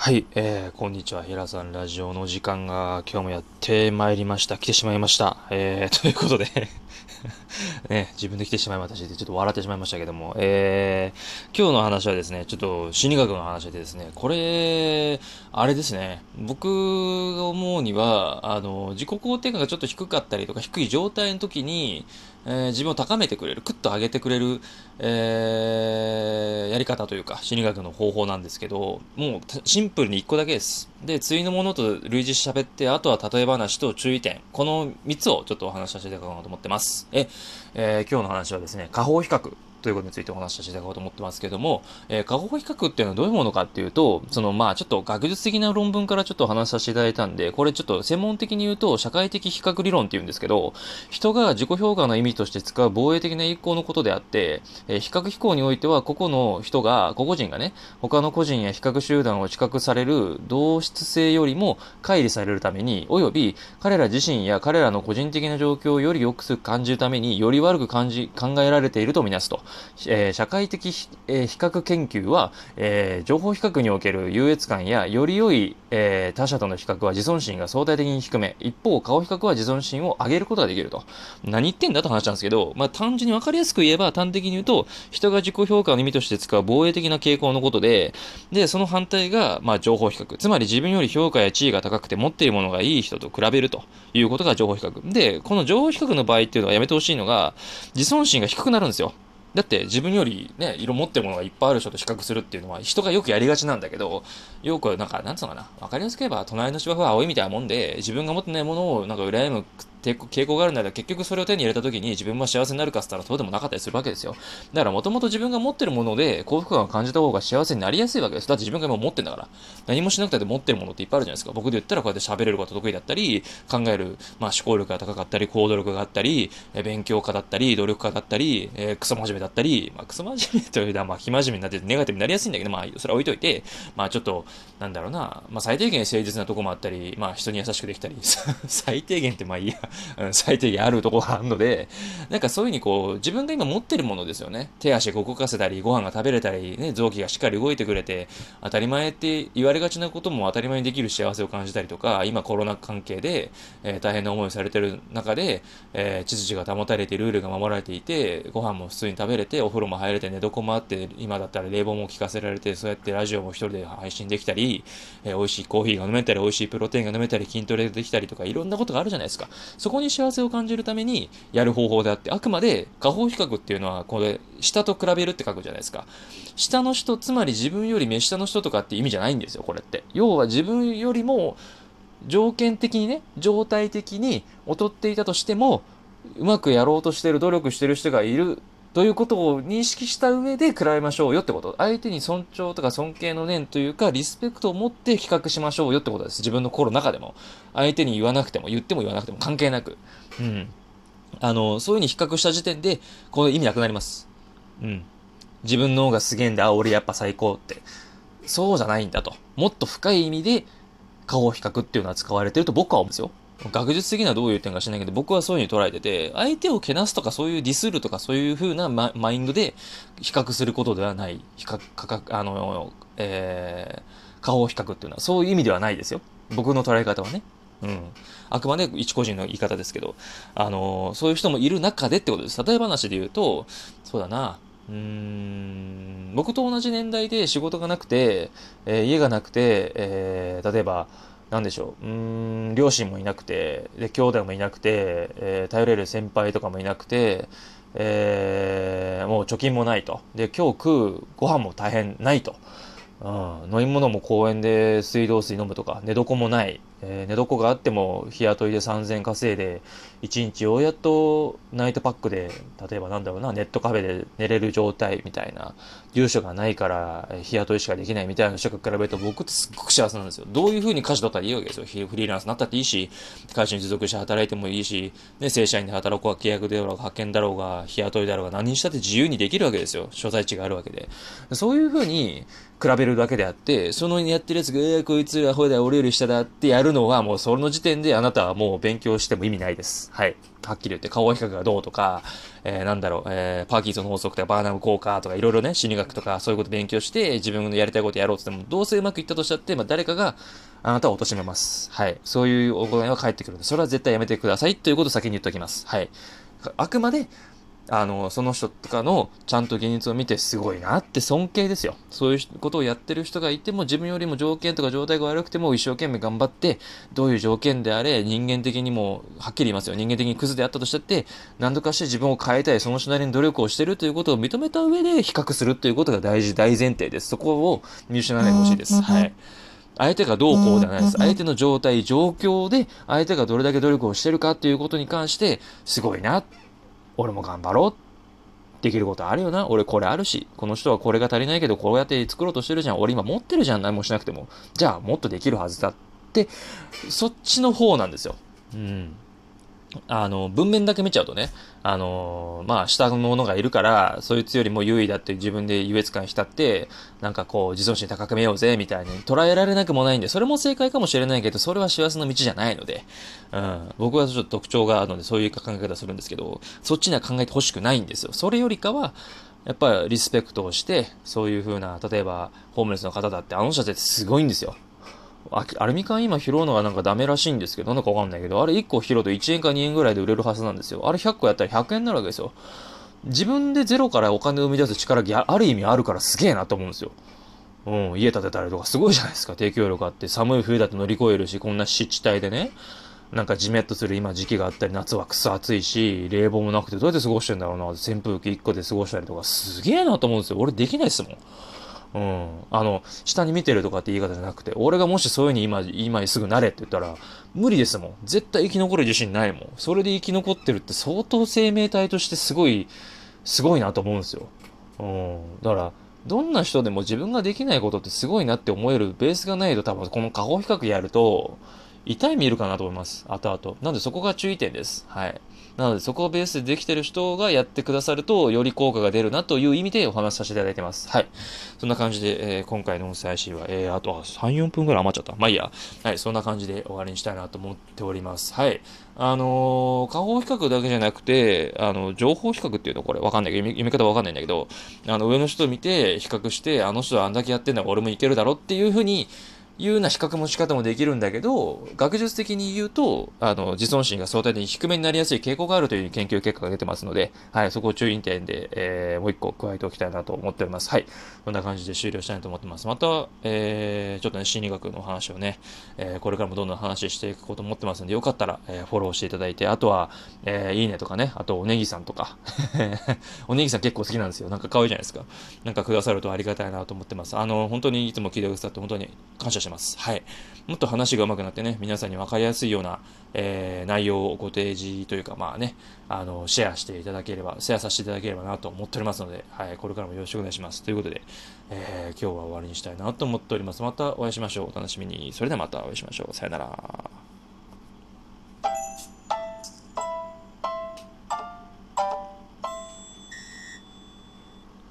はい、えー、こんにちは。平さんラジオの時間が今日もやってまいりました。来てしまいました。えー、ということで ね、自分で来てしまいましたし、ちょっと笑ってしまいましたけども、えー、今日の話はですね、ちょっと心理学の話でですね、これ、あれですね、僕が思うには、あの、自己肯定感がちょっと低かったりとか、低い状態の時に、えー、自分を高めてくれる、クッと上げてくれる、えー、やり方というか、心理学の方法なんですけど、もうシンプルに1個だけです。で、次のものと類似し喋って、あとは例え話と注意点。この3つをちょっとお話しさせていただこうと思ってます。え、えー、今日の話はですね、下方比較。ということについてお話しさせていただこうと思ってますけども、えー、過去比較っていうのはどういうものかっていうと、そのまあちょっと学術的な論文からちょっと話させていただいたんで、これちょっと専門的に言うと社会的比較理論って言うんですけど、人が自己評価の意味として使う防衛的な意向のことであって、えー、比較飛行においては個々の人が、個々人がね、他の個人や比較集団を知覚される同質性よりも乖離されるために、および彼ら自身や彼らの個人的な状況をより良く感じるためにより悪く感じ、考えられているとみなすと。えー会的、えー、比較研究は、えー、情報比較における優越感やより良い、えー、他者との比較は自尊心が相対的に低め、一方、顔比較は自尊心を上げることができると。何言ってんだと話したんですけど、まあ、単純に分かりやすく言えば、端的に言うと、人が自己評価の意味として使う防衛的な傾向のことで、で、その反対が、まあ、情報比較。つまり自分より評価や地位が高くて持っているものがいい人と比べるということが情報比較。で、この情報比較の場合っていうのはやめてほしいのが、自尊心が低くなるんですよ。だって自分よりね、色持ってるものがいっぱいある人と比較するっていうのは人がよくやりがちなんだけど、よくなんか、なんつうのかな、わかりやすく言えば隣の芝生は青いみたいなもんで、自分が持ってないものをなんか羨む傾向があるんだけど、結局それを手に入れた時に自分は幸せになるかっつったらそうでもなかったりするわけですよ。だからもともと自分が持ってるもので幸福感を感じた方が幸せになりやすいわけです。だって自分が今持ってんだから。何もしなくて持ってるものっていっぱいあるじゃないですか。僕で言ったらこうやって喋れること得意だったり、考える、まあ、思考力が高かったり、行動力があったり、勉強家だったり、努力家だったり、えー、クソ真面目だったり、まあ、クソ真面目というのは、まあ、非真面目になってネガティブになりやすいんだけど、まあ、それは置いといて、まあ、ちょっと、なんだろうな、まあ、最低限誠実なとこもあったり、まあ、人に優しくできたり、最低限ってまあいいや、最低定あるところがあるので、なんかそういうふうにこう、自分が今持ってるものですよね。手足動かせたり、ご飯が食べれたり、ね、臓器がしっかり動いてくれて、当たり前って言われがちなことも当たり前にできる幸せを感じたりとか、今コロナ関係で、えー、大変な思いをされてる中で、えー、秩序が保たれて、ルールが守られていて、ご飯も普通に食べれて、お風呂も入れて、寝床もあって、今だったら冷房も効かせられて、そうやってラジオも一人で配信できたり、えー、美味しいコーヒーが飲めたり、美味しいプロテインが飲めたり、筋トレができたりとか、いろんなことがあるじゃないですか。そこに幸せを感じるために、やる方法であって、あくまで下方比較っていうのは、これ、下と比べるって書くじゃないですか。下の人、つまり自分より目下の人とかって意味じゃないんですよ、これって。要は自分よりも、条件的にね、状態的に劣っていたとしても、うまくやろうとしてる、努力してる人がいるということを認識した上で比べましょうよってこと。相手に尊重とか尊敬の念というか、リスペクトを持って比較しましょうよってことです。自分の心の中でも。相手に言わなくても、言っても言わなくても関係なく。うん。あの、そういうふうに比較した時点で、この意味なくなります。うん。自分の方がすげえんだ、あ、俺やっぱ最高って。そうじゃないんだと。もっと深い意味で、顔を比較っていうのは使われてると僕は思うんですよ。学術的にはどういう点か知らないけど、僕はそういうふうに捉えてて、相手をけなすとかそういうディスるとかそういうふうなマインドで比較することではない。比較、価格、あの、えー、顔を比較っていうのはそういう意味ではないですよ。僕の捉え方はね。うん。あくまで一個人の言い方ですけど、あの、そういう人もいる中でってことです。例え話で言うと、そうだな、うーん、僕と同じ年代で仕事がなくて、えー、家がなくて、えー、例えば、なんでしょう、うん、両親もいなくて、で、兄弟もいなくて、えー、頼れる先輩とかもいなくて、えー、もう貯金もないと。で、今日食うご飯も大変ないと。うん、飲み物も公園で水道水飲むとか、寝床もない。えー、寝床があっても日雇いで3000稼いで、1日ようやっとナイトパックで、例えばなんだろうな、ネットカフェで寝れる状態みたいな、住所がないから日雇いしかできないみたいな人が比べると僕ってすっごく幸せなんですよ。どういう風に家事取ったらいいわけですよ。フリーランスになったっていいし、会社に持続して働いてもいいし、ね、正社員で働こうが契約だろうが派遣だろうが、日雇いだろうが何にしたって自由にできるわけですよ。所在地があるわけで。そういう風に比べるだけであって、そのやってるやつが、えー、こいつらほうだ、俺より下だってやるのはもうその時点であなたはもう勉強しても意味ないです。。はい。はっきり言って、顔比較がどうとか、えー、なんだろう、えー、パーキンソンの法則とか、バーナム効果とか、いろいろね、心理学とか、そういうこと勉強して、自分のやりたいことやろうって言っても、どうせうまくいったとしたって、まあ、誰かが、あなたを貶めます。はい。そういう行いは返ってくるので、それは絶対やめてくださいということを先に言っておきます。はい。あくまで、あの、その人とかのちゃんと現実を見てすごいなって尊敬ですよ。そういうことをやってる人がいても自分よりも条件とか状態が悪くても一生懸命頑張ってどういう条件であれ人間的にもはっきり言いますよ。人間的にクズであったとしたって何度かして自分を変えたいその人なりに努力をしてるということを認めた上で比較するということが大事、大前提です。そこを見失わないでほしいです。はい。相手がどうこうではないです。相手の状態、状況で相手がどれだけ努力をしてるかっていうことに関してすごいな。俺も頑張ろう。できることあるよな。俺これあるし、この人はこれが足りないけど、こうやって作ろうとしてるじゃん。俺今持ってるじゃん。何もしなくても。じゃあ、もっとできるはずだって、そっちの方なんですよ。うん。あの、文面だけ見ちゃうとね、あの、まあ、下の者がいるから、そいつよりも優位だって自分で優越感浸って、なんかこう、自尊心高く見ようぜ、みたいに捉えられなくもないんで、それも正解かもしれないけど、それは幸せの道じゃないので、うん、僕はちょっと特徴があるので、そういう考え方するんですけど、そっちには考えてほしくないんですよ。それよりかは、やっぱりリスペクトをして、そういう風な、例えば、ホームレスの方だって、あの人たちってすごいんですよ。アルミ缶今拾うのがなんかダメらしいんですけど、なんかわかんないけど、あれ1個拾うと1円か2円ぐらいで売れるはずなんですよ。あれ100個やったら100円になるわけですよ。自分でゼロからお金を生み出す力がある意味あるからすげえなと思うんですよ。うん、家建てたりとかすごいじゃないですか、提供力あって。寒い冬だって乗り越えるし、こんな湿地帯でね。なんかジメッとする今時期があったり、夏はくそ暑いし、冷房もなくてどうやって過ごしてんだろうな、扇風機1個で過ごしたりとか、すげえなと思うんですよ。俺できないっすもん。うん。あの、下に見てるとかって言い方じゃなくて、俺がもしそういう風に今、今すぐなれって言ったら、無理ですもん。絶対生き残る自信ないもん。それで生き残ってるって相当生命体としてすごい、すごいなと思うんですよ。うん。だから、どんな人でも自分ができないことってすごいなって思えるベースがないと多分この過去比較やると、痛い見るかなと思います。後々。なのでそこが注意点です。はい。なのでそこをベースでできてる人がやってくださると、より効果が出るなという意味でお話しさせていただいてます。はい。そんな感じで、えー、今回の音声配信は、えー、あとは3、4分くらい余っちゃった。まあいいや。はい。そんな感じで終わりにしたいなと思っております。はい。あのー、下方比較だけじゃなくて、あの、情報比較っていうのこれわかんないけど、読み方わかんないんだけど、あの、上の人見て比較して、あの人はあんだけやってんだから俺もいけるだろっていうふうに、いうような比較も仕方もできるんだけど、学術的に言うと、あの、自尊心が相対的に低めになりやすい傾向があるという研究結果が出てますので、はい、そこを注意点で、えー、もう一個加えておきたいなと思っております。はい。こんな感じで終了したいと思ってます。また、えー、ちょっとね、心理学の話をね、えー、これからもどんどん話していくこと思ってますので、よかったら、えー、フォローしていただいて、あとは、えー、いいねとかね、あと、おねぎさんとか、おねぎさん結構好きなんですよ。なんか可愛いじゃないですか。なんかくださるとありがたいなと思ってます。あの、本当にいつも聞いてくださって本当に感謝してます。はい。もっと話が上手くなってね、皆さんに分かりやすいような、えー、内容をご提示というか、まあね、あの、シェアしていただければ、シェアさせていただければなと思っておりますので、はい、これからもよろしくお願いします。ということで、えー、今日は終わりにしたいなと思っております。またお会いしましょう。お楽しみに。それではまたお会いしましょう。さよなら。